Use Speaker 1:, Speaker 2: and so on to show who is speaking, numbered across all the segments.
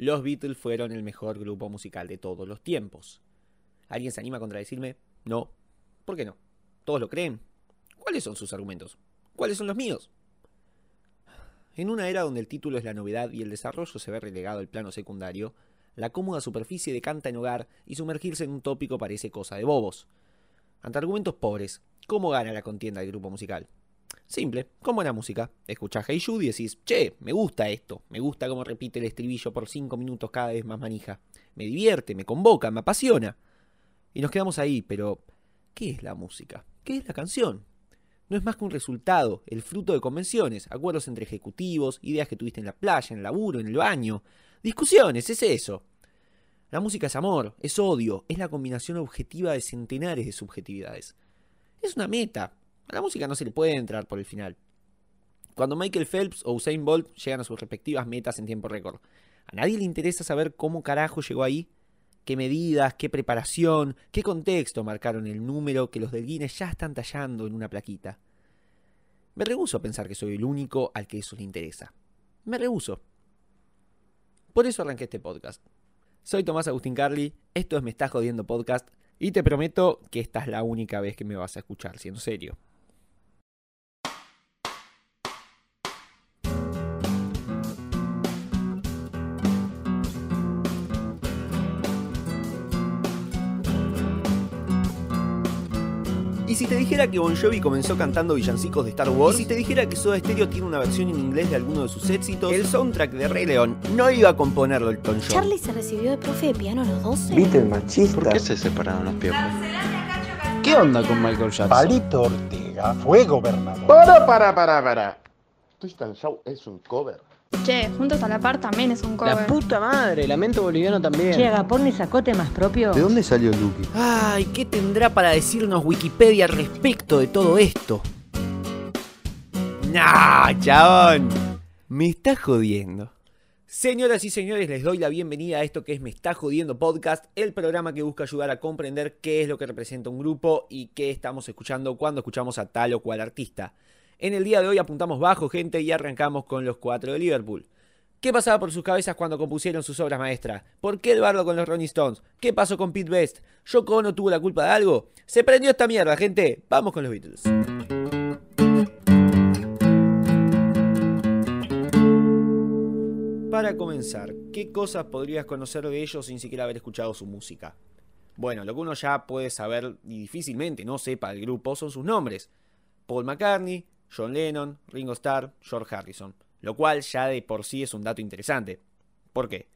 Speaker 1: los Beatles fueron el mejor grupo musical de todos los tiempos. ¿Alguien se anima a contradecirme? No. ¿Por qué no? ¿Todos lo creen? ¿Cuáles son sus argumentos? ¿Cuáles son los míos? En una era donde el título es la novedad y el desarrollo se ve relegado al plano secundario, la cómoda superficie decanta en hogar y sumergirse en un tópico parece cosa de bobos. Ante argumentos pobres, ¿cómo gana la contienda del grupo musical? Simple, con buena música. Escuchás Hey Jude y decís, che, me gusta esto, me gusta cómo repite el estribillo por cinco minutos cada vez más manija. Me divierte, me convoca, me apasiona. Y nos quedamos ahí, pero ¿qué es la música? ¿Qué es la canción? No es más que un resultado, el fruto de convenciones, acuerdos entre ejecutivos, ideas que tuviste en la playa, en el laburo, en el baño. Discusiones, es eso. La música es amor, es odio, es la combinación objetiva de centenares de subjetividades. Es una meta. A la música no se le puede entrar por el final. Cuando Michael Phelps o Usain Bolt llegan a sus respectivas metas en tiempo récord, ¿a nadie le interesa saber cómo carajo llegó ahí? ¿Qué medidas, qué preparación, qué contexto marcaron el número que los del Guinness ya están tallando en una plaquita? Me rehuso a pensar que soy el único al que eso le interesa. Me rehuso. Por eso arranqué este podcast. Soy Tomás Agustín Carly, esto es Me Estás Jodiendo Podcast y te prometo que esta es la única vez que me vas a escuchar, siendo serio. Si te dijera que Bon Jovi comenzó cantando villancicos de Star Wars? ¿Y si te dijera que Soda Stereo tiene una versión en inglés de alguno de sus éxitos? El soundtrack de Rey León no iba a componerlo Elton John.
Speaker 2: Charlie se recibió de profe de piano a los 12.
Speaker 3: Beatle machista.
Speaker 4: ¿Por qué se separaron los piojos?
Speaker 5: ¿Qué onda con Michael Jackson?
Speaker 3: Palito Ortega fue gobernador.
Speaker 6: Para, para, para, para. Twisted Show es un cover.
Speaker 7: Che, Juntos a la Par también es un cover.
Speaker 5: La puta madre, Lamento Boliviano también.
Speaker 8: Che, Agapón y sacó temas propios.
Speaker 4: ¿De dónde salió Lucky?
Speaker 1: Ay, ¿qué tendrá para decirnos Wikipedia al respecto de todo esto? Nah, chabón. Me está jodiendo. Señoras y señores, les doy la bienvenida a esto que es Me está jodiendo podcast, el programa que busca ayudar a comprender qué es lo que representa un grupo y qué estamos escuchando cuando escuchamos a tal o cual artista. En el día de hoy apuntamos bajo, gente, y arrancamos con los cuatro de Liverpool. ¿Qué pasaba por sus cabezas cuando compusieron sus obras maestras? ¿Por qué el con los Rolling Stones? ¿Qué pasó con Pete Best? ¿Yoko Ono tuvo la culpa de algo? Se prendió esta mierda, gente. Vamos con los Beatles. Para comenzar, ¿qué cosas podrías conocer de ellos sin siquiera haber escuchado su música? Bueno, lo que uno ya puede saber y difícilmente no sepa del grupo son sus nombres. Paul McCartney, John Lennon, Ringo Starr, George Harrison, lo cual ya de por sí es un dato interesante. ¿Por qué?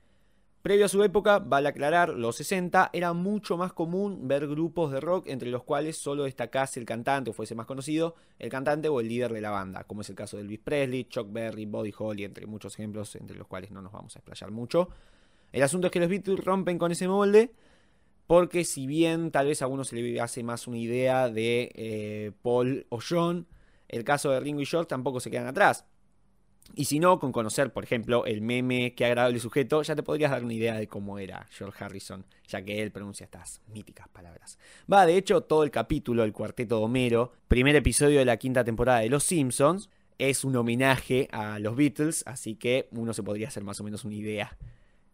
Speaker 1: Previo a su época, vale aclarar, los 60 era mucho más común ver grupos de rock entre los cuales solo destacase el cantante o fuese más conocido, el cantante o el líder de la banda, como es el caso de Elvis Presley, Chuck Berry, Buddy Holly, entre muchos ejemplos entre los cuales no nos vamos a explayar mucho. El asunto es que los Beatles rompen con ese molde, porque si bien tal vez a uno se le hace más una idea de eh, Paul o John, el caso de Ringo y George tampoco se quedan atrás. Y si no, con conocer, por ejemplo, el meme que agradable sujeto, ya te podrías dar una idea de cómo era George Harrison, ya que él pronuncia estas míticas palabras. Va, de hecho, todo el capítulo El Cuarteto de Homero, primer episodio de la quinta temporada de Los Simpsons, es un homenaje a los Beatles, así que uno se podría hacer más o menos una idea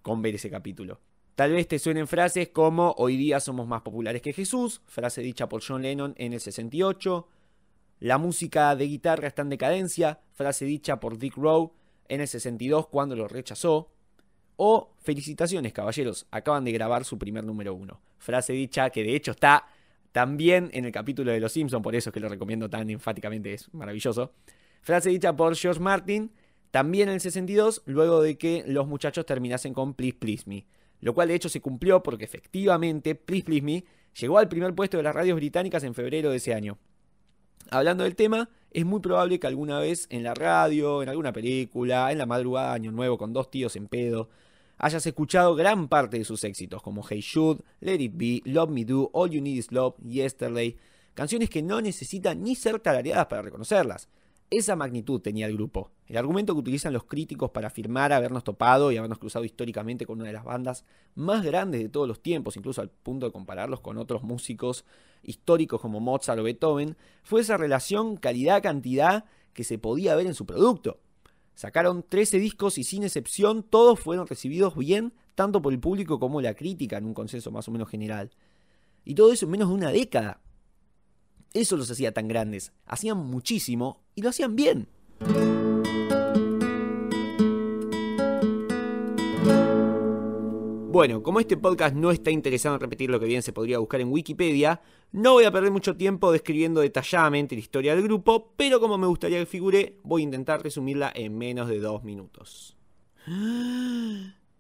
Speaker 1: con ver ese capítulo. Tal vez te suenen frases como hoy día somos más populares que Jesús, frase dicha por John Lennon en el 68, la música de guitarra está en decadencia, frase dicha por Dick Rowe en el 62 cuando lo rechazó. O felicitaciones caballeros, acaban de grabar su primer número uno. Frase dicha que de hecho está también en el capítulo de Los Simpsons, por eso es que lo recomiendo tan enfáticamente, es maravilloso. Frase dicha por George Martin, también en el 62, luego de que los muchachos terminasen con Please Please Me. Lo cual de hecho se cumplió porque efectivamente Please Please Me llegó al primer puesto de las radios británicas en febrero de ese año. Hablando del tema, es muy probable que alguna vez en la radio, en alguna película, en la madrugada Año Nuevo con dos tíos en pedo, hayas escuchado gran parte de sus éxitos, como Hey Shoot, Let It Be, Love Me Do, All You Need Is Love, Yesterday, canciones que no necesitan ni ser tarareadas para reconocerlas. Esa magnitud tenía el grupo. El argumento que utilizan los críticos para afirmar habernos topado y habernos cruzado históricamente con una de las bandas más grandes de todos los tiempos, incluso al punto de compararlos con otros músicos históricos como Mozart o Beethoven, fue esa relación calidad-cantidad que se podía ver en su producto. Sacaron 13 discos y sin excepción todos fueron recibidos bien, tanto por el público como la crítica, en un consenso más o menos general. Y todo eso en menos de una década. Eso los hacía tan grandes. Hacían muchísimo y lo hacían bien. Bueno, como este podcast no está interesado en repetir lo que bien se podría buscar en Wikipedia, no voy a perder mucho tiempo describiendo detalladamente la historia del grupo, pero como me gustaría que figure, voy a intentar resumirla en menos de dos minutos.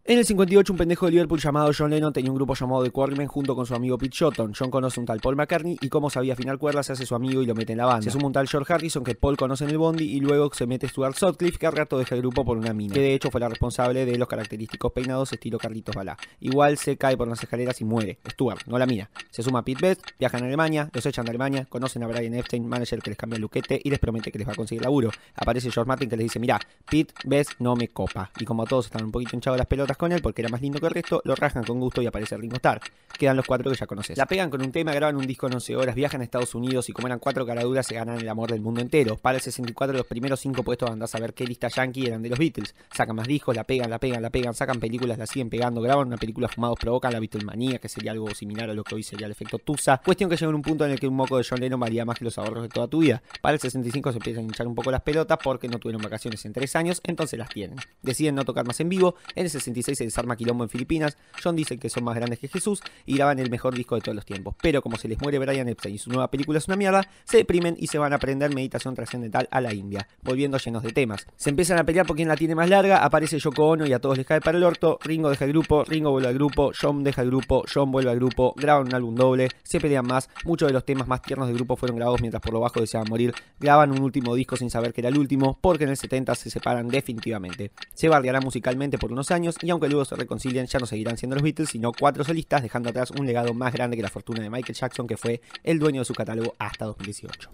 Speaker 1: En el 58, un pendejo de Liverpool llamado John Lennon tenía un grupo llamado The Quarrymen junto con su amigo Pete Shotton. John conoce a un tal Paul McCartney y como sabía afinar cuerdas, se hace su amigo y lo mete en la banda. Se suma un tal George Harrison que Paul conoce en el Bondi y luego se mete Stuart Sutcliffe que al rato deja el grupo por una mina, que de hecho fue la responsable de los característicos peinados estilo Carlitos Balá. Igual se cae por las escaleras y muere. Stuart, no la mina. Se suma a Pete Best, viajan a Alemania, los echan de Alemania, conocen a Brian Epstein, manager que les cambia el luquete y les promete que les va a conseguir laburo. Aparece George Martin que les dice, mira, Pete Best no me copa. Y como todos están un poquito hinchados las pelotas con él porque era más lindo que el resto, lo rajan con gusto y aparece Ringo Starr. Quedan los cuatro que ya conoces. La pegan con un tema, graban un disco en 11 horas, viajan a Estados Unidos y como eran cuatro caraduras se ganan el amor del mundo entero. Para el 64 los primeros cinco puestos andás a ver qué lista yankee eran de los Beatles. Sacan más discos, la pegan, la pegan, la pegan, sacan películas, la siguen pegando, graban una película fumados, provocan la Beatlemanía, que sería algo similar a lo que hoy sería el efecto Tusa. Cuestión que llega un punto en el que un moco de John Lennon valía más que los ahorros de toda tu vida. Para el 65 se empiezan a hinchar un poco las pelotas porque no tuvieron vacaciones en tres años, entonces las tienen. Deciden no tocar más en vivo. En el 66 se desarma Quilombo en Filipinas. John dice que son más grandes que Jesús y graban el mejor disco de todos los tiempos. Pero como se les muere Brian Epstein y su nueva película es una mierda, se deprimen y se van a aprender meditación trascendental a la India, volviendo llenos de temas. Se empiezan a pelear por quién la tiene más larga, aparece Yoko Ono y a todos les cae para el orto, Ringo deja el grupo, Ringo vuelve al grupo, John deja el grupo, John vuelve al grupo, graban un álbum doble, se pelean más, muchos de los temas más tiernos del grupo fueron grabados mientras por lo bajo deseaban morir, graban un último disco sin saber que era el último, porque en el 70 se separan definitivamente. Se bardeará musicalmente por unos años y aunque luego se reconcilian ya no seguirán siendo los Beatles, sino cuatro solistas, dejando atrás un legado más grande que la fortuna de Michael Jackson, que fue el dueño de su catálogo hasta 2018.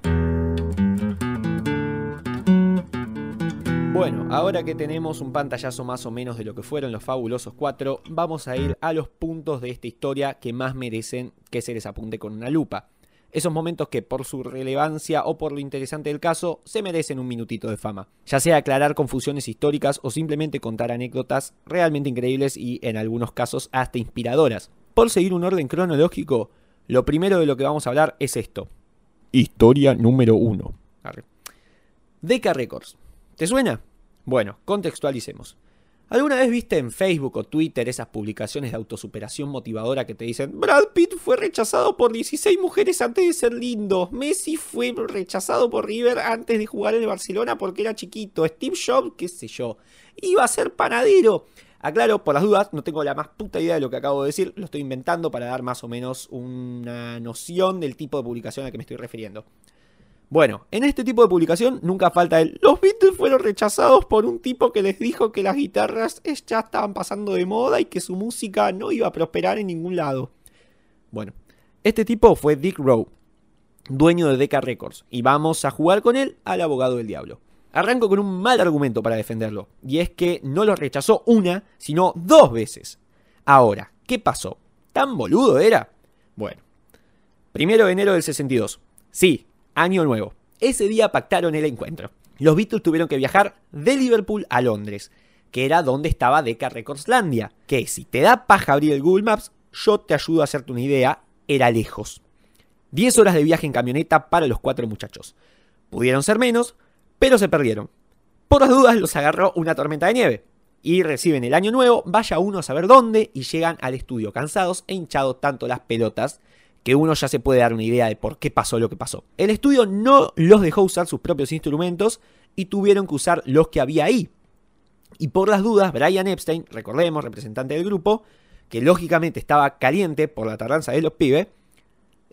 Speaker 1: Bueno, ahora que tenemos un pantallazo más o menos de lo que fueron los fabulosos cuatro, vamos a ir a los puntos de esta historia que más merecen que se les apunte con una lupa. Esos momentos que por su relevancia o por lo interesante del caso se merecen un minutito de fama. Ya sea aclarar confusiones históricas o simplemente contar anécdotas realmente increíbles y en algunos casos hasta inspiradoras. Por seguir un orden cronológico, lo primero de lo que vamos a hablar es esto. Historia número 1. Decca Records. ¿Te suena? Bueno, contextualicemos. ¿Alguna vez viste en Facebook o Twitter esas publicaciones de autosuperación motivadora que te dicen Brad Pitt fue rechazado por 16 mujeres antes de ser lindo, Messi fue rechazado por River antes de jugar en el Barcelona porque era chiquito, Steve Jobs, qué sé yo, iba a ser panadero? Aclaro, por las dudas, no tengo la más puta idea de lo que acabo de decir, lo estoy inventando para dar más o menos una noción del tipo de publicación a la que me estoy refiriendo. Bueno, en este tipo de publicación nunca falta el los Beatles fueron rechazados por un tipo que les dijo que las guitarras ya estaban pasando de moda y que su música no iba a prosperar en ningún lado. Bueno, este tipo fue Dick Rowe, dueño de Decca Records, y vamos a jugar con él al abogado del diablo. Arranco con un mal argumento para defenderlo, y es que no lo rechazó una, sino dos veces. Ahora, ¿qué pasó? ¿Tan boludo era? Bueno, primero de enero del 62. Sí, año nuevo. Ese día pactaron el encuentro. Los Beatles tuvieron que viajar de Liverpool a Londres, que era donde estaba Decca Recordslandia, que si te da paja abrir el Google Maps, yo te ayudo a hacerte una idea, era lejos. 10 horas de viaje en camioneta para los cuatro muchachos. Pudieron ser menos, pero se perdieron. Por las dudas los agarró una tormenta de nieve. Y reciben el año nuevo, vaya uno a saber dónde, y llegan al estudio cansados e hinchados tanto las pelotas que uno ya se puede dar una idea de por qué pasó lo que pasó. El estudio no los dejó usar sus propios instrumentos y tuvieron que usar los que había ahí. Y por las dudas, Brian Epstein, recordemos, representante del grupo, que lógicamente estaba caliente por la tardanza de los pibes,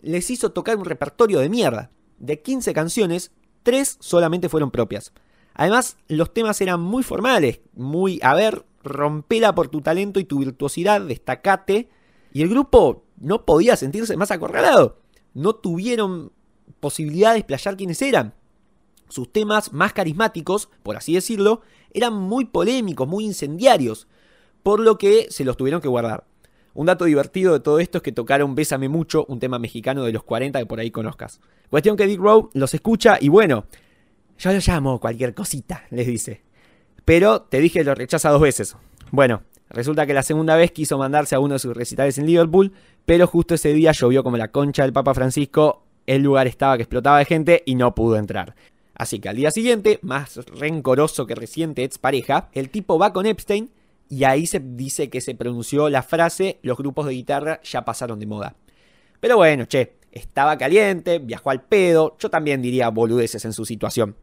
Speaker 1: les hizo tocar un repertorio de mierda. De 15 canciones, 3 solamente fueron propias. Además, los temas eran muy formales, muy, a ver, rompela por tu talento y tu virtuosidad, destacate. Y el grupo no podía sentirse más acorralado. No tuvieron posibilidad de explayar quiénes eran. Sus temas más carismáticos, por así decirlo, eran muy polémicos, muy incendiarios, por lo que se los tuvieron que guardar. Un dato divertido de todo esto es que tocaron Bésame mucho, un tema mexicano de los 40 que por ahí conozcas. Cuestión que Dick Rowe los escucha y bueno, yo lo llamo cualquier cosita, les dice. Pero te dije lo rechaza dos veces. Bueno, resulta que la segunda vez quiso mandarse a uno de sus recitales en Liverpool, pero justo ese día llovió como la concha del Papa Francisco, el lugar estaba que explotaba de gente y no pudo entrar. Así que al día siguiente, más rencoroso que reciente ex pareja, el tipo va con Epstein y ahí se dice que se pronunció la frase los grupos de guitarra ya pasaron de moda. Pero bueno, che, estaba caliente, viajó al pedo, yo también diría boludeces en su situación.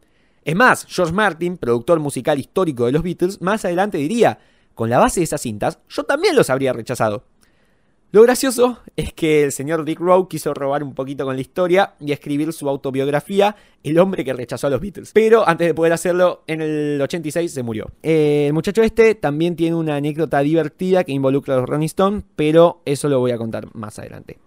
Speaker 1: Es más, George Martin, productor musical histórico de los Beatles, más adelante diría, con la base de esas cintas, yo también los habría rechazado. Lo gracioso es que el señor Dick Rowe quiso robar un poquito con la historia y escribir su autobiografía, El hombre que rechazó a los Beatles. Pero antes de poder hacerlo, en el 86 se murió. Eh, el muchacho este también tiene una anécdota divertida que involucra a los Rolling Stones, pero eso lo voy a contar más adelante.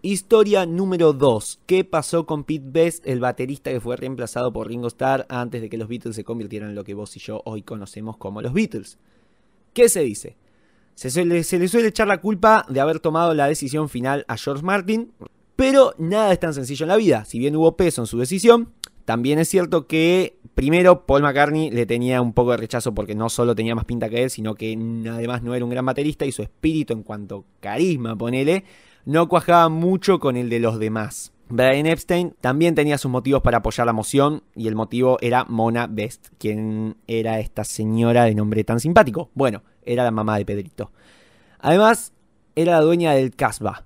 Speaker 1: Historia número 2. ¿Qué pasó con Pete Best, el baterista que fue reemplazado por Ringo Starr antes de que los Beatles se convirtieran en lo que vos y yo hoy conocemos como los Beatles? ¿Qué se dice? Se, le suele echar la culpa de haber tomado la decisión final a George Martin, pero nada es tan sencillo en la vida. Si bien hubo peso en su decisión, también es cierto que primero Paul McCartney le tenía un poco de rechazo porque no solo tenía más pinta que él, sino que además no era un gran baterista y su espíritu en cuanto carisma, ponele, no cuajaba mucho con el de los demás. Brian Epstein también tenía sus motivos para apoyar la moción y el motivo era Mona Best, quien era esta señora de nombre tan simpático. Bueno, era la mamá de Pedrito. Además, era la dueña del Casbah,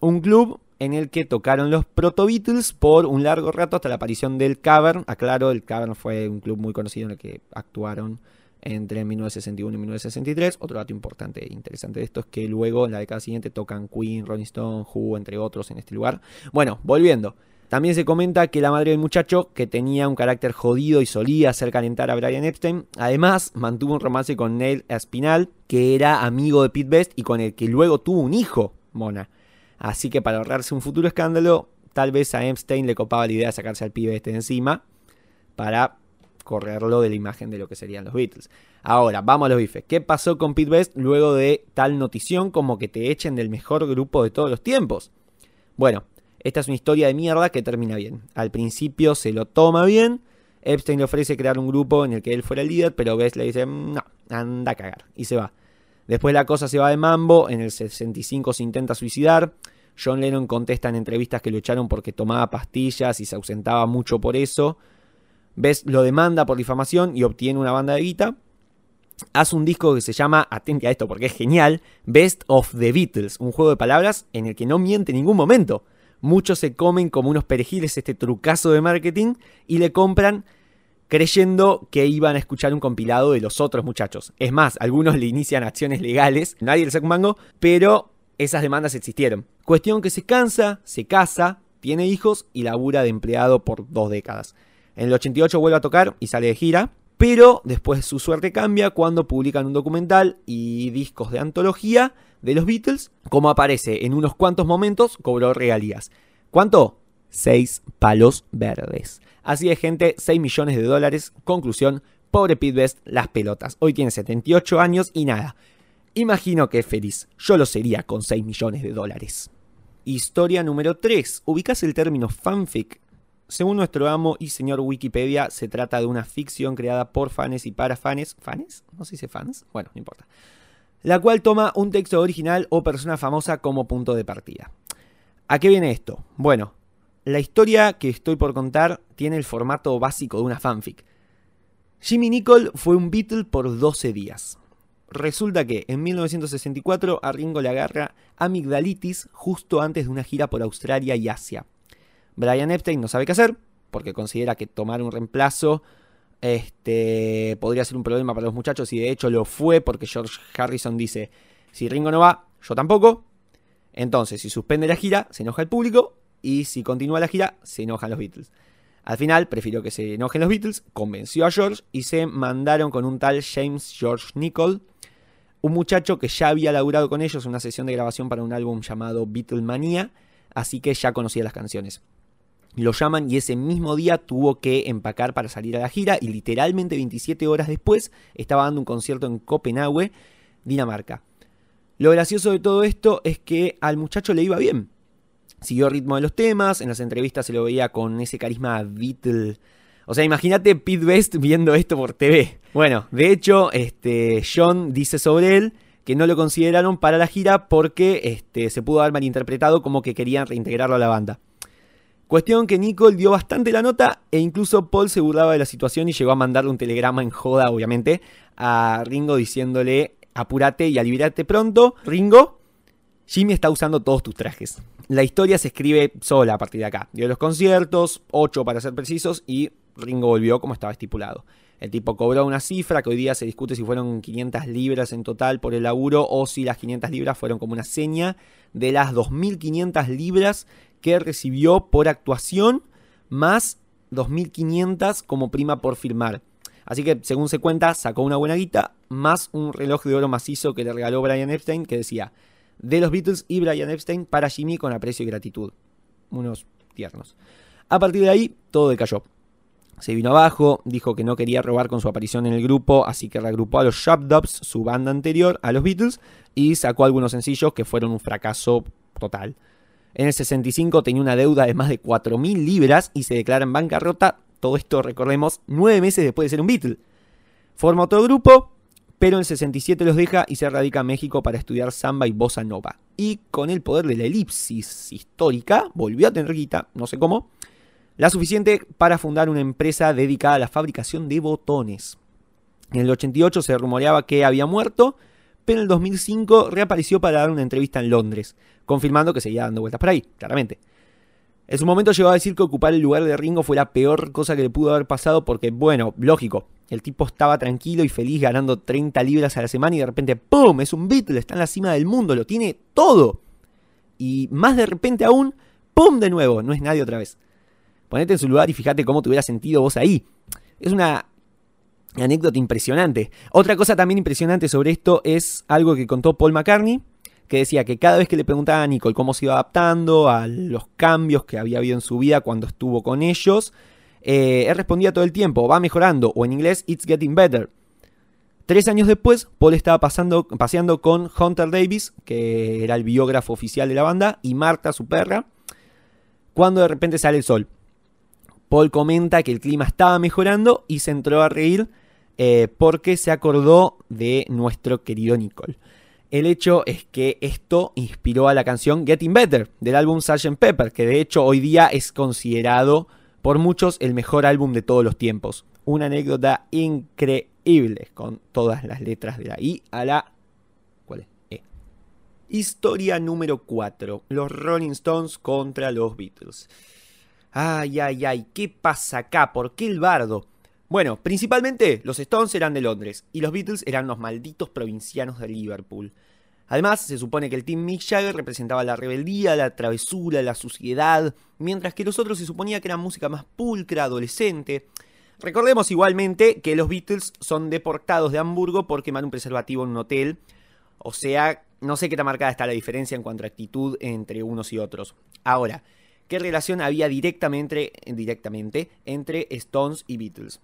Speaker 1: un club en el que tocaron los Proto Beatles por un largo rato hasta la aparición del Cavern. Aclaro, el Cavern fue un club muy conocido en el que actuaron entre 1961 y 1963. Otro dato importante e interesante de esto es que luego en la década siguiente tocan Queen, Rolling Stone, Who, entre otros en este lugar. Bueno, volviendo. También se comenta que la madre del muchacho, que tenía un carácter jodido y solía hacer calentar a Brian Epstein, además mantuvo un romance con Neil Espinal, que era amigo de Pete Best y con el que luego tuvo un hijo, Mona. Así que para ahorrarse un futuro escándalo, tal vez a Epstein le copaba la idea de sacarse al pibe este de encima para correrlo de la imagen de lo que serían los Beatles. Ahora, vamos a los bifes. ¿Qué pasó con Pete Best luego de tal notición como que te echen del mejor grupo de todos los tiempos? Bueno, esta es una historia de mierda que termina bien. Al principio se lo toma bien. Epstein le ofrece crear un grupo en el que él fuera el líder, pero Bess le dice, no, anda a cagar. Y se va. Después la cosa se va de mambo. En el 65 se intenta suicidar. John Lennon contesta en entrevistas que lo echaron porque tomaba pastillas y se ausentaba mucho por eso. Bess lo demanda por difamación y obtiene una banda de guita. Hace un disco que se llama, atente a esto porque es genial, Best of the Beatles, un juego de palabras en el que no miente en ningún momento muchos se comen como unos perejiles este trucazo de marketing y le compran creyendo que iban a escuchar un compilado de los otros muchachos. Es más, algunos le inician acciones legales, nadie le saca un mango, pero esas demandas existieron. Cuestión que se cansa, se casa, tiene hijos y labura de empleado por dos décadas. En el 88 vuelve a tocar y sale de gira, pero después su suerte cambia cuando publican un documental y discos de antología de los Beatles, como aparece en unos cuantos momentos, cobró regalías. ¿Cuánto? 6 palos verdes. Así de gente, 6 millones de dólares. Conclusión, pobre Pete Best, las pelotas. Hoy tiene 78 años y nada. Imagino que es feliz. Yo lo sería con 6 millones de dólares. Historia número 3. ¿Ubicas el término fanfic? Según nuestro amo y señor Wikipedia, se trata de una ficción creada por fans y para fans. ¿Fans? ¿No se fans? Bueno, no importa la cual toma un texto original o persona famosa como punto de partida. ¿A qué viene esto? Bueno, la historia que estoy por contar tiene el formato básico de una fanfic. Jimmy Nicol fue un Beatle por 12 días. Resulta que en 1964 a Ringo le agarra amigdalitis justo antes de una gira por Australia y Asia. Brian Epstein no sabe qué hacer, porque considera que tomar un reemplazo este, podría ser un problema para los muchachos y de hecho lo fue porque George Harrison dice, si Ringo no va, yo tampoco. Entonces, si suspende la gira, se enoja el público y si continúa la gira, se enojan los Beatles. Al final, prefirió que se enojen los Beatles, convenció a George y se mandaron con un tal James George Nicol, un muchacho que ya había laburado con ellos una sesión de grabación para un álbum llamado Beatlemania, así que ya conocía las canciones. Lo llaman y ese mismo día tuvo que empacar para salir a la gira y literalmente 27 horas después estaba dando un concierto en Copenhague, Dinamarca. Lo gracioso de todo esto es que al muchacho le iba bien. Siguió el ritmo de los temas, en las entrevistas se lo veía con ese carisma Beatle O sea, imagínate Pete Best viendo esto por TV. Bueno, de hecho, este, John dice sobre él que no lo consideraron para la gira porque este, se pudo haber malinterpretado como que querían reintegrarlo a la banda. Cuestión que Nicole dio bastante la nota e incluso Paul se burlaba de la situación y llegó a mandarle un telegrama en joda, obviamente, a Ringo diciéndole apúrate y aliviate pronto. Ringo, Jimmy está usando todos tus trajes. La historia se escribe sola a partir de acá. Dio los conciertos, 8 para ser precisos, y Ringo volvió como estaba estipulado. El tipo cobró una cifra que hoy día se discute si fueron 500 libras en total por el laburo o si las 500 libras fueron como una seña de las 2.500 libras que recibió por actuación más 2.500 como prima por firmar. Así que, según se cuenta, sacó una buena guita, más un reloj de oro macizo que le regaló Brian Epstein, que decía, de los Beatles y Brian Epstein para Jimmy con aprecio y gratitud. Unos tiernos. A partir de ahí, todo decayó. Se vino abajo, dijo que no quería robar con su aparición en el grupo, así que reagrupó a los Dubs, su banda anterior, a los Beatles, y sacó algunos sencillos que fueron un fracaso total. En el 65 tenía una deuda de más de 4.000 libras y se declara en bancarrota, todo esto recordemos, nueve meses después de ser un Beatle. Forma otro grupo, pero en el 67 los deja y se radica a México para estudiar samba y bossa nova. Y con el poder de la elipsis histórica, volvió a tener guita, no sé cómo, la suficiente para fundar una empresa dedicada a la fabricación de botones. En el 88 se rumoreaba que había muerto, pero en el 2005 reapareció para dar una entrevista en Londres, confirmando que seguía dando vueltas por ahí, claramente. En su momento llegó a decir que ocupar el lugar de Ringo fue la peor cosa que le pudo haber pasado porque, bueno, lógico, el tipo estaba tranquilo y feliz ganando 30 libras a la semana y de repente, ¡pum! Es un Beatle, está en la cima del mundo, lo tiene todo. Y más de repente aún, ¡pum! De nuevo, no es nadie otra vez. Ponete en su lugar y fíjate cómo te hubiera sentido vos ahí. Es una anécdota impresionante. Otra cosa también impresionante sobre esto es algo que contó Paul McCartney, que decía que cada vez que le preguntaba a Nicole cómo se iba adaptando a los cambios que había habido en su vida cuando estuvo con ellos, eh, él respondía todo el tiempo, va mejorando, o en inglés, it's getting better. Tres años después, Paul estaba pasando, paseando con Hunter Davis, que era el biógrafo oficial de la banda, y Marta, su perra, cuando de repente sale el sol. Paul comenta que el clima estaba mejorando y se entró a reír eh, porque se acordó de nuestro querido Nicole. El hecho es que esto inspiró a la canción Getting Better del álbum Sgt. Pepper, que de hecho hoy día es considerado por muchos el mejor álbum de todos los tiempos. Una anécdota increíble con todas las letras de la I a la ¿cuál es? E. Historia número 4. Los Rolling Stones contra los Beatles. Ay, ay, ay, ¿qué pasa acá? ¿Por qué el bardo? Bueno, principalmente los Stones eran de Londres y los Beatles eran los malditos provincianos de Liverpool. Además, se supone que el Team Mick Jagger representaba la rebeldía, la travesura, la suciedad, mientras que los otros se suponía que eran música más pulcra, adolescente. Recordemos igualmente que los Beatles son deportados de Hamburgo por quemar un preservativo en un hotel, o sea, no sé qué tan marcada está la diferencia en cuanto a actitud entre unos y otros. Ahora, ¿qué relación había directamente, directamente entre Stones y Beatles?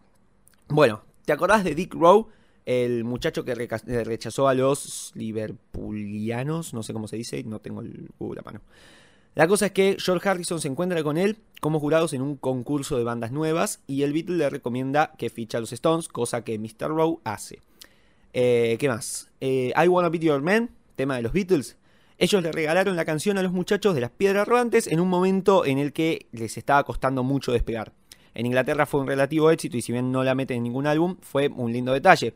Speaker 1: Bueno, ¿te acordás de Dick Rowe? El muchacho que rechazó a los liverpulianos, no sé cómo se dice, no tengo el Google a mano. La cosa es que George Harrison se encuentra con él como jurados en un concurso de bandas nuevas y el Beatle le recomienda que ficha a los Stones, cosa que Mr. Rowe hace. Eh, ¿Qué más? Eh, I Wanna Be Your Man, tema de los Beatles. Ellos le regalaron la canción a los muchachos de las piedras rodantes en un momento en el que les estaba costando mucho despegar. En Inglaterra fue un relativo éxito y si bien no la meten en ningún álbum, fue un lindo detalle.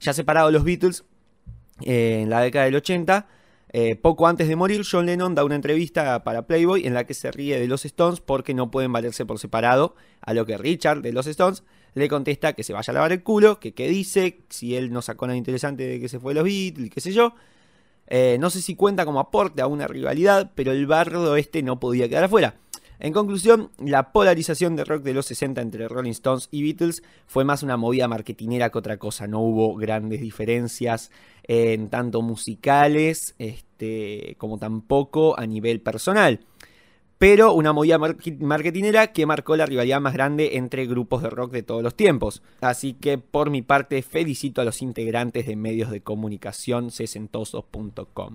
Speaker 1: Ya separados los Beatles, eh, en la década del 80, eh, poco antes de morir, John Lennon da una entrevista para Playboy en la que se ríe de los Stones porque no pueden valerse por separado, a lo que Richard de los Stones le contesta que se vaya a lavar el culo, que qué dice, si él no sacó nada interesante de que se fue los Beatles, qué sé yo. Eh, no sé si cuenta como aporte a una rivalidad, pero el bardo este no podía quedar afuera. En conclusión, la polarización de rock de los 60 entre Rolling Stones y Beatles fue más una movida marketinera que otra cosa. No hubo grandes diferencias en tanto musicales este, como tampoco a nivel personal. Pero una movida marketinera que marcó la rivalidad más grande entre grupos de rock de todos los tiempos. Así que por mi parte felicito a los integrantes de medios de comunicación sesentosos.com.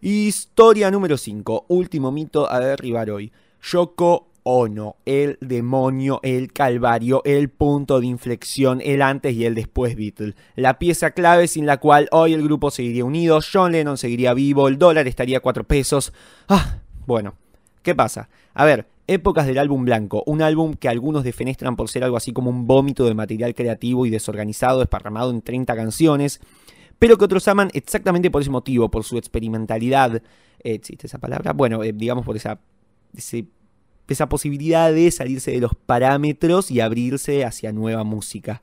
Speaker 1: Historia número 5. Último mito a derribar hoy. Yoko Ono, el demonio, el calvario, el punto de inflexión, el antes y el después Beatle. La pieza clave sin la cual hoy el grupo seguiría unido, John Lennon seguiría vivo, el dólar estaría a 4 pesos. Ah, bueno, ¿qué pasa? A ver, épocas del álbum blanco, un álbum que algunos defenestran por ser algo así como un vómito de material creativo y desorganizado, esparramado en 30 canciones, pero que otros aman exactamente por ese motivo, por su experimentalidad. Eh, ¿Existe esa palabra? Bueno, eh, digamos por esa, esa posibilidad de salirse de los parámetros y abrirse hacia nueva música.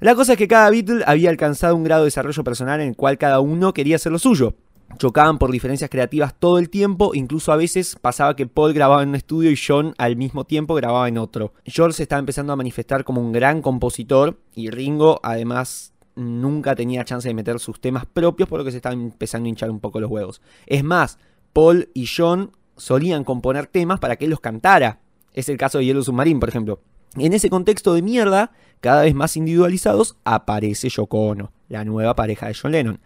Speaker 1: La cosa es que cada Beatle había alcanzado un grado de desarrollo personal en el cual cada uno quería hacer lo suyo. Chocaban por diferencias creativas todo el tiempo, incluso a veces pasaba que Paul grababa en un estudio y John al mismo tiempo grababa en otro. George estaba empezando a manifestar como un gran compositor y Ringo además nunca tenía chance de meter sus temas propios por lo que se estaban empezando a hinchar un poco los huevos. Es más, Paul y John solían componer temas para que él los cantara. Es el caso de Yellow Submarine, por ejemplo. En ese contexto de mierda, cada vez más individualizados, aparece Yoko Ono, la nueva pareja de John Lennon.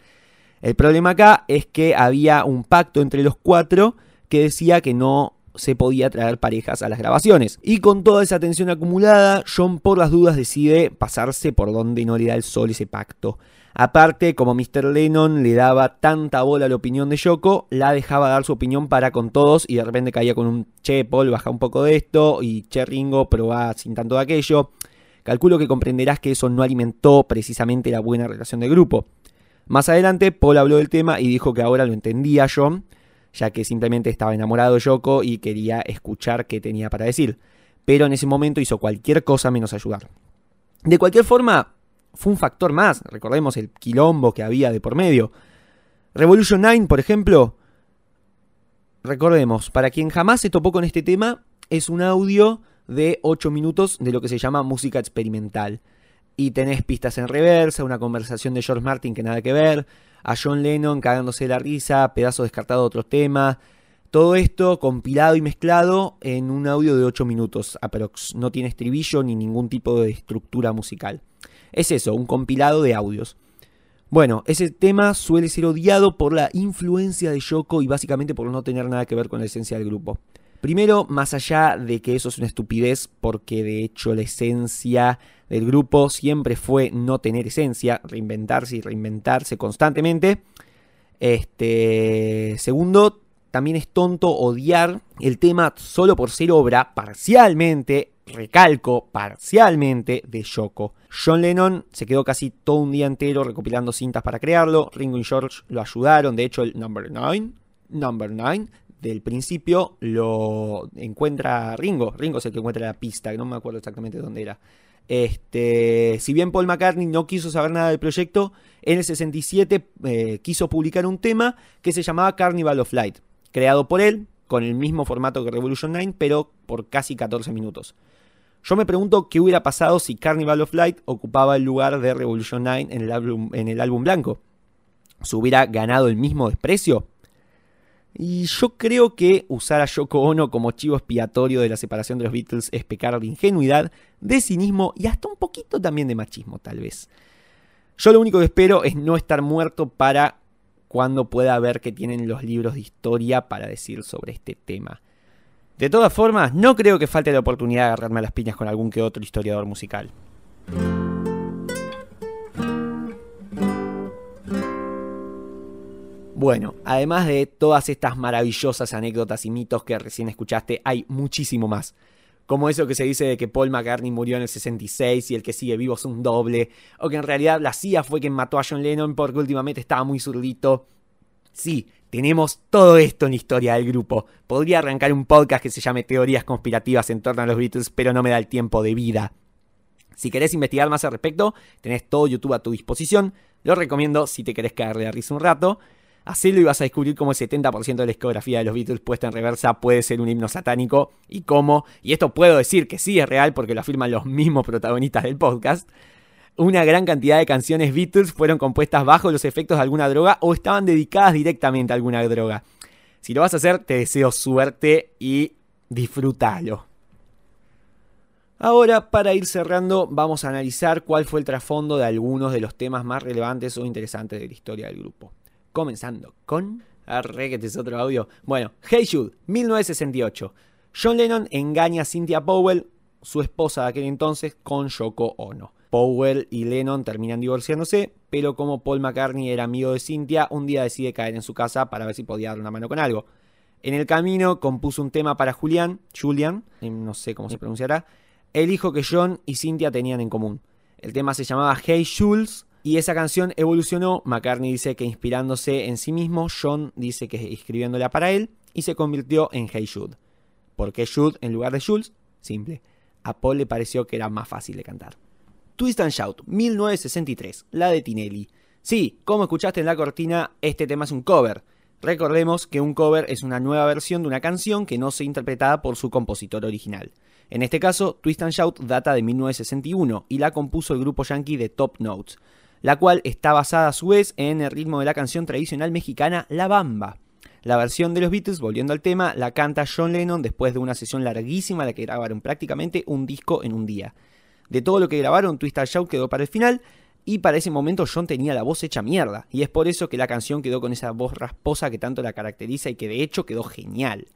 Speaker 1: El problema acá es que había un pacto entre los cuatro que decía que no se podía traer parejas a las grabaciones. Y con toda esa tensión acumulada, John por las dudas decide pasarse por donde no le da el sol ese pacto. Aparte, como Mr. Lennon le daba tanta bola a la opinión de Yoko, la dejaba dar su opinión para con todos y de repente caía con un che, Paul, baja un poco de esto y che, Ringo, probá sin tanto de aquello. Calculo que comprenderás que eso no alimentó precisamente la buena relación del grupo. Más adelante, Paul habló del tema y dijo que ahora lo entendía John, ya que simplemente estaba enamorado de Yoko y quería escuchar qué tenía para decir. Pero en ese momento hizo cualquier cosa menos ayudar. De cualquier forma, fue un factor más. Recordemos el quilombo que había de por medio. Revolution 9, por ejemplo. Recordemos, para quien jamás se topó con este tema, es un audio de 8 minutos de lo que se llama música experimental. Y tenés pistas en reversa, una conversación de George Martin que nada que ver, a John Lennon cagándose la risa, pedazo descartado de otros temas. Todo esto compilado y mezclado en un audio de 8 minutos aprox. No tiene estribillo ni ningún tipo de estructura musical. Es eso, un compilado de audios. Bueno, ese tema suele ser odiado por la influencia de Yoko y básicamente por no tener nada que ver con la esencia del grupo. Primero, más allá de que eso es una estupidez, porque de hecho la esencia del grupo siempre fue no tener esencia, reinventarse y reinventarse constantemente. Este, segundo, también es tonto odiar el tema solo por ser obra parcialmente recalco, parcialmente de Yoko. John Lennon se quedó casi todo un día entero recopilando cintas para crearlo. Ringo y George lo ayudaron. De hecho, el Number 9, Number 9 del principio lo encuentra Ringo. Ringo es el que encuentra la pista, que no me acuerdo exactamente dónde era. Este, si bien Paul McCartney no quiso saber nada del proyecto, en el 67 eh, quiso publicar un tema que se llamaba Carnival of Light, creado por él, con el mismo formato que Revolution 9, pero por casi 14 minutos. Yo me pregunto qué hubiera pasado si Carnival of Light ocupaba el lugar de Revolution 9 en el álbum, en el álbum blanco. ¿Se hubiera ganado el mismo desprecio? Y yo creo que usar a Yoko Ono como chivo expiatorio de la separación de los Beatles es pecar de ingenuidad, de cinismo y hasta un poquito también de machismo, tal vez. Yo lo único que espero es no estar muerto para cuando pueda ver que tienen los libros de historia para decir sobre este tema. De todas formas, no creo que falte la oportunidad de agarrarme a las piñas con algún que otro historiador musical. Bueno, además de todas estas maravillosas anécdotas y mitos que recién escuchaste, hay muchísimo más. Como eso que se dice de que Paul McCartney murió en el 66 y el que sigue vivo es un doble, o que en realidad la CIA fue quien mató a John Lennon porque últimamente estaba muy zurdito. Sí, tenemos todo esto en la historia del grupo. Podría arrancar un podcast que se llame Teorías conspirativas en torno a los Beatles, pero no me da el tiempo de vida. Si querés investigar más al respecto, tenés todo YouTube a tu disposición. Lo recomiendo si te querés caer de risa un rato. Hacelo y vas a descubrir cómo el 70% de la discografía de los Beatles puesta en reversa puede ser un himno satánico y cómo, y esto puedo decir que sí es real porque lo afirman los mismos protagonistas del podcast, una gran cantidad de canciones Beatles fueron compuestas bajo los efectos de alguna droga o estaban dedicadas directamente a alguna droga. Si lo vas a hacer, te deseo suerte y disfrútalo. Ahora, para ir cerrando, vamos a analizar cuál fue el trasfondo de algunos de los temas más relevantes o interesantes de la historia del grupo. Comenzando con... Arre, que es otro audio. Bueno, Hey Jude, 1968. John Lennon engaña a Cynthia Powell, su esposa de aquel entonces, con Yoko Ono. Powell y Lennon terminan divorciándose, pero como Paul McCartney era amigo de Cynthia, un día decide caer en su casa para ver si podía dar una mano con algo. En el camino compuso un tema para Julian, Julian, eh, no sé cómo se pronunciará, el hijo que John y Cynthia tenían en común. El tema se llamaba Hey Jules y esa canción evolucionó. McCartney dice que inspirándose en sí mismo, John dice que escribiéndola para él y se convirtió en Hey Jude. ¿Por qué Jude en lugar de Jules? Simple. A Paul le pareció que era más fácil de cantar. Twist and Shout, 1963, la de Tinelli. Sí, como escuchaste en la cortina, este tema es un cover. Recordemos que un cover es una nueva versión de una canción que no se interpretada por su compositor original. En este caso, Twist and Shout data de 1961 y la compuso el grupo yankee de Top Notes, la cual está basada a su vez en el ritmo de la canción tradicional mexicana La Bamba. La versión de los Beatles, volviendo al tema, la canta John Lennon después de una sesión larguísima la que grabaron prácticamente un disco en un día. De todo lo que grabaron, Twist and Shout quedó para el final y para ese momento John tenía la voz hecha mierda, y es por eso que la canción quedó con esa voz rasposa que tanto la caracteriza y que de hecho quedó genial.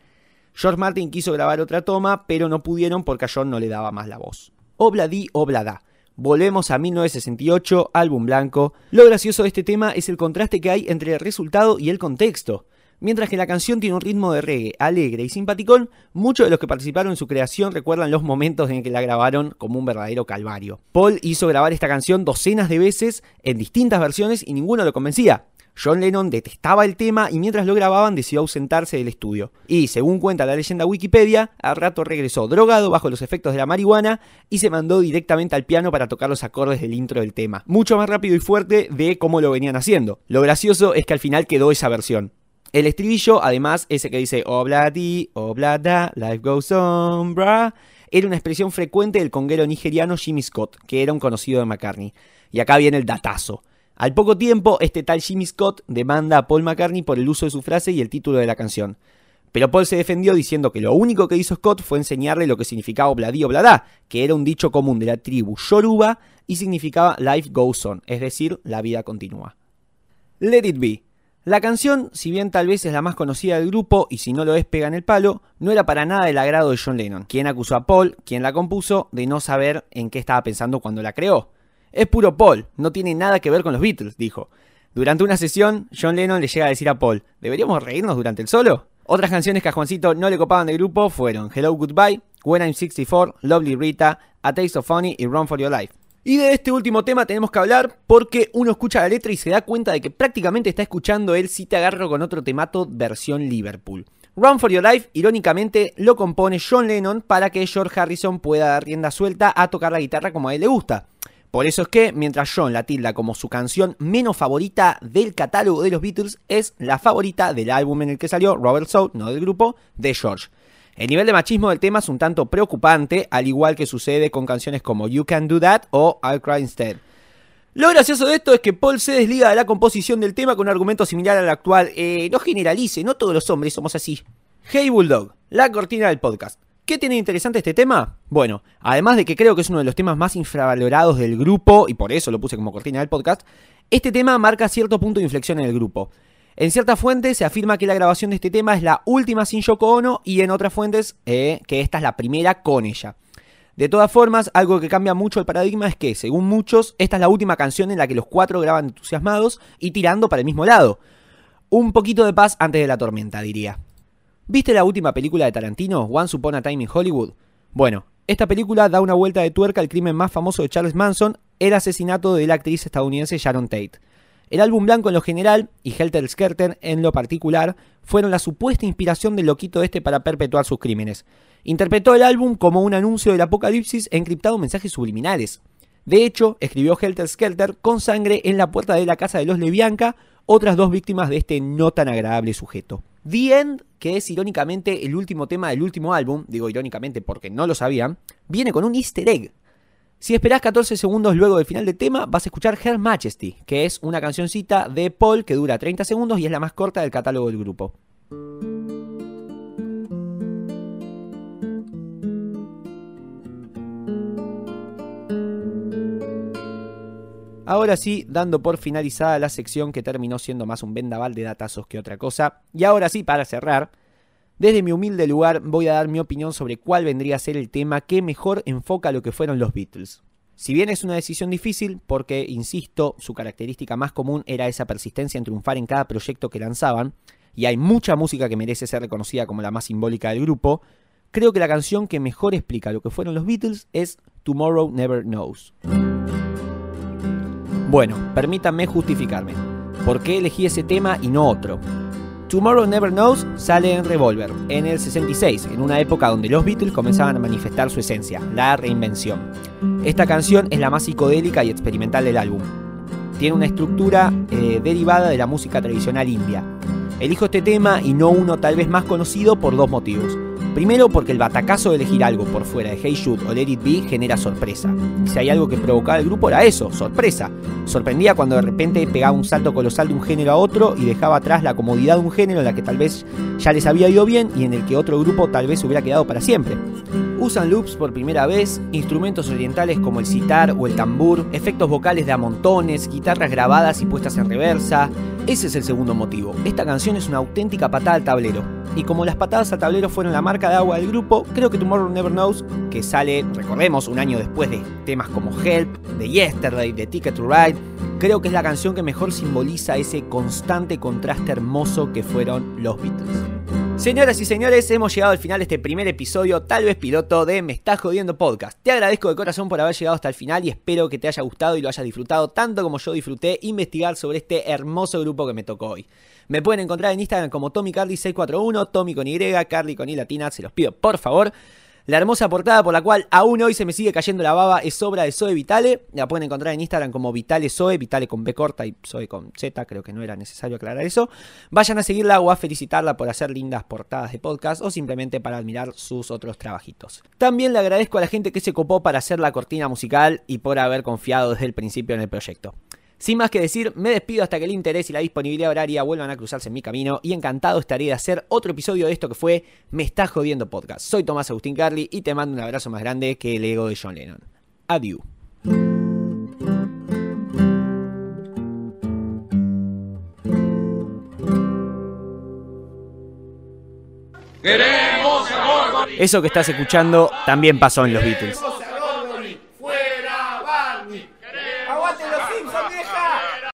Speaker 1: George Martin quiso grabar otra toma, pero no pudieron porque a John no le daba más la voz. Obladi Oblada. Volvemos a 1968, álbum blanco. Lo gracioso de este tema es el contraste que hay entre el resultado y el contexto. Mientras que la canción tiene un ritmo de reggae alegre y simpaticón, muchos de los que participaron en su creación recuerdan los momentos en que la grabaron como un verdadero calvario. Paul hizo grabar esta canción docenas de veces en distintas versiones y ninguno lo convencía. John Lennon detestaba el tema y mientras lo grababan decidió ausentarse del estudio. Y según cuenta la leyenda Wikipedia, al rato regresó drogado bajo los efectos de la marihuana y se mandó directamente al piano para tocar los acordes del intro del tema. Mucho más rápido y fuerte de cómo lo venían haciendo. Lo gracioso es que al final quedó esa versión. El estribillo, además, ese que dice obladi, oblada, life goes on, bra, era una expresión frecuente del conguero nigeriano Jimmy Scott, que era un conocido de McCartney. Y acá viene el datazo. Al poco tiempo, este tal Jimmy Scott demanda a Paul McCartney por el uso de su frase y el título de la canción. Pero Paul se defendió diciendo que lo único que hizo Scott fue enseñarle lo que significaba obladí obladá, que era un dicho común de la tribu Yoruba y significaba life goes on, es decir, la vida continúa. Let It Be. La canción, si bien tal vez es la más conocida del grupo y si no lo es pega en el palo, no era para nada del agrado de John Lennon, quien acusó a Paul, quien la compuso, de no saber en qué estaba pensando cuando la creó. Es puro Paul, no tiene nada que ver con los Beatles, dijo. Durante una sesión, John Lennon le llega a decir a Paul, ¿deberíamos reírnos durante el solo? Otras canciones que a Juancito no le copaban del grupo fueron Hello Goodbye, When I'm 64, Lovely Rita, A Taste of Funny y Run for Your Life. Y de este último tema tenemos que hablar porque uno escucha la letra y se da cuenta de que prácticamente está escuchando él Si te agarro con otro temato versión Liverpool. Run for Your Life, irónicamente, lo compone John Lennon para que George Harrison pueda dar rienda suelta a tocar la guitarra como a él le gusta. Por eso es que, mientras John la tilda como su canción menos favorita del catálogo de los Beatles, es la favorita del álbum en el que salió Robert Soul, no del grupo, de George. El nivel de machismo del tema es un tanto preocupante, al igual que sucede con canciones como You Can Do That o I'll Cry Instead. Lo gracioso de esto es que Paul se desliga de la composición del tema con un argumento similar al actual. Eh, no generalice, no todos los hombres somos así. Hey Bulldog, la cortina del podcast. ¿Qué tiene interesante este tema? Bueno, además de que creo que es uno de los temas más infravalorados del grupo, y por eso lo puse como cortina del podcast, este tema marca cierto punto de inflexión en el grupo. En ciertas fuentes se afirma que la grabación de este tema es la última sin Yoko Ono y en otras fuentes eh, que esta es la primera con ella. De todas formas, algo que cambia mucho el paradigma es que, según muchos, esta es la última canción en la que los cuatro graban entusiasmados y tirando para el mismo lado. Un poquito de paz antes de la tormenta, diría. ¿Viste la última película de Tarantino, Once Upon a Time in Hollywood? Bueno, esta película da una vuelta de tuerca al crimen más famoso de Charles Manson, el asesinato de la actriz estadounidense Sharon Tate. El álbum blanco en lo general y Helter Skelter en lo particular fueron la supuesta inspiración del loquito este para perpetuar sus crímenes. Interpretó el álbum como un anuncio del apocalipsis encriptado mensajes subliminales. De hecho, escribió Helter Skelter con sangre en la puerta de la casa de los Levianca, otras dos víctimas de este no tan agradable sujeto. The End, que es irónicamente el último tema del último álbum, digo irónicamente porque no lo sabían, viene con un easter egg. Si esperás 14 segundos luego del final del tema, vas a escuchar Her Majesty, que es una cancioncita de Paul que dura 30 segundos y es la más corta del catálogo del grupo. Ahora sí, dando por finalizada la sección que terminó siendo más un vendaval de datazos que otra cosa. Y ahora sí, para cerrar, Desde mi humilde lugar voy a dar mi opinión sobre cuál vendría a ser el tema que mejor enfoca lo que fueron los Beatles. Si bien es una decisión difícil, porque, insisto, su característica más común era esa persistencia en triunfar en cada proyecto que lanzaban, y hay mucha música que merece ser reconocida como la más simbólica del grupo, creo que la canción que mejor explica lo que fueron los Beatles es Tomorrow Never Knows. Bueno, permítanme justificarme. ¿Por qué elegí ese tema y no otro? Tomorrow Never Knows sale en Revolver, en el 66, en una época donde los Beatles comenzaban a manifestar su esencia, la reinvención. Esta canción es la más psicodélica y experimental del álbum. Tiene una estructura eh, derivada de la música tradicional india. Elijo este tema y no uno tal vez más conocido por dos motivos. Primero porque el batacazo de elegir algo por fuera de Hey Shoot o Let It Be genera sorpresa. Si hay algo que provocaba el grupo era eso, sorpresa. Sorprendía cuando de repente pegaba un salto colosal de un género a otro y dejaba atrás la comodidad de un género en la que tal vez ya les había ido bien y en el que otro grupo tal vez hubiera quedado para siempre. Usan loops por primera vez, instrumentos orientales como el sitar o el tambur, efectos vocales de a montones, guitarras grabadas y puestas en reversa. Ese es el segundo motivo. Esta canción es una auténtica patada al tablero. Y como las patadas al tablero fueron la marca de agua del grupo, creo que Tomorrow Never Knows, que sale, recordemos, un año después de temas como Help, de Yesterday, de Ticket to Ride, creo que es la canción que mejor simboliza ese constante contraste hermoso que fueron los Beatles. Señoras y señores, hemos llegado al final de este primer episodio, tal vez piloto, de Me Estás Jodiendo Podcast. Te agradezco de corazón por haber llegado hasta el final y espero que te haya gustado y lo hayas disfrutado tanto como yo disfruté investigar sobre este hermoso grupo que me tocó hoy. Me pueden encontrar en Instagram como TommyCarly641, Tommy con Y, Carly con Y latina, se los pido por favor. La hermosa portada por la cual aún hoy se me sigue cayendo la baba es obra de Zoe Vitale. La pueden encontrar en Instagram como Vitale Zoe, Vitale con B corta y Zoe con Z, creo que no era necesario aclarar eso. Vayan a seguirla o a felicitarla por hacer lindas portadas de podcast o simplemente para admirar sus otros trabajitos. También le agradezco a la gente que se copó para hacer la cortina musical y por haber confiado desde el principio en el proyecto. Sin más que decir, me despido hasta que el interés y la disponibilidad horaria vuelvan a cruzarse en mi camino y encantado estaré de hacer otro episodio de esto que fue Me está jodiendo podcast. Soy Tomás Agustín Carly y te mando un abrazo más grande que el ego de John Lennon. Adiós. Eso que estás escuchando también pasó en los Beatles.